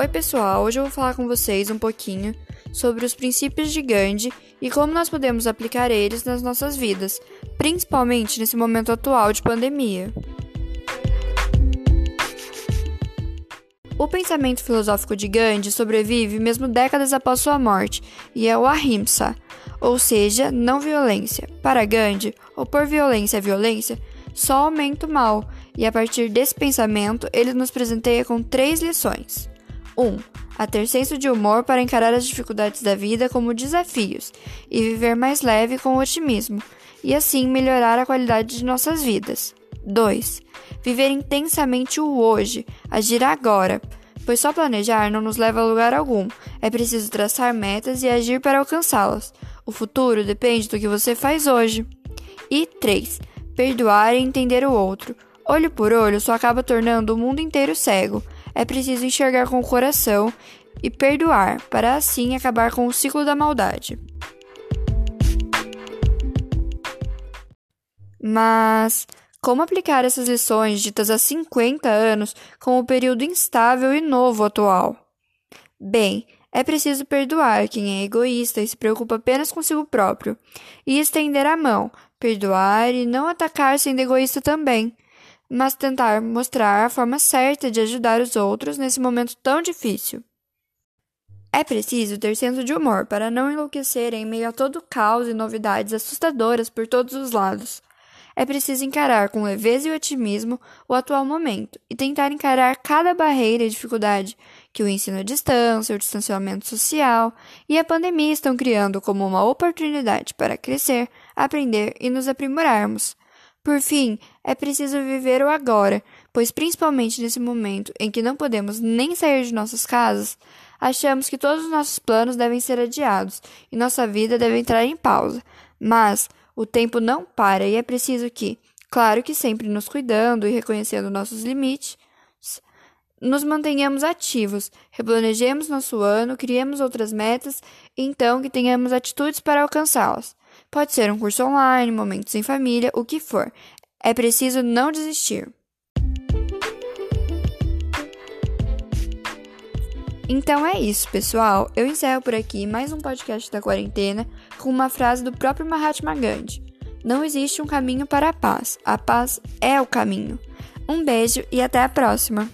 Oi, pessoal! Hoje eu vou falar com vocês um pouquinho sobre os princípios de Gandhi e como nós podemos aplicar eles nas nossas vidas, principalmente nesse momento atual de pandemia. O pensamento filosófico de Gandhi sobrevive mesmo décadas após sua morte e é o Ahimsa, ou seja, não violência. Para Gandhi, opor violência à violência só aumenta o mal, e a partir desse pensamento ele nos presenteia com três lições. 1. A ter senso de humor para encarar as dificuldades da vida como desafios e viver mais leve com otimismo, e assim melhorar a qualidade de nossas vidas. 2. Viver intensamente o hoje, agir agora, pois só planejar não nos leva a lugar algum. É preciso traçar metas e agir para alcançá-las. O futuro depende do que você faz hoje. E 3. Perdoar e entender o outro. Olho por olho só acaba tornando o mundo inteiro cego. É preciso enxergar com o coração e perdoar, para assim acabar com o ciclo da maldade. Mas como aplicar essas lições ditas há 50 anos com o período instável e novo atual? Bem, é preciso perdoar quem é egoísta e se preocupa apenas consigo próprio, e estender a mão, perdoar e não atacar sendo egoísta também mas tentar mostrar a forma certa de ajudar os outros nesse momento tão difícil. É preciso ter senso de humor para não enlouquecer em meio a todo caos e novidades assustadoras por todos os lados. É preciso encarar com leveza e otimismo o atual momento e tentar encarar cada barreira e dificuldade que o ensino à distância, o distanciamento social e a pandemia estão criando como uma oportunidade para crescer, aprender e nos aprimorarmos. Por fim, é preciso viver o agora, pois principalmente nesse momento em que não podemos nem sair de nossas casas, achamos que todos os nossos planos devem ser adiados e nossa vida deve entrar em pausa. Mas o tempo não para e é preciso que, claro que sempre nos cuidando e reconhecendo nossos limites, nos mantenhamos ativos, replanejemos nosso ano, criemos outras metas e então que tenhamos atitudes para alcançá-las. Pode ser um curso online, momentos em família, o que for. É preciso não desistir. Então é isso, pessoal. Eu encerro por aqui mais um podcast da quarentena com uma frase do próprio Mahatma Gandhi: Não existe um caminho para a paz. A paz é o caminho. Um beijo e até a próxima!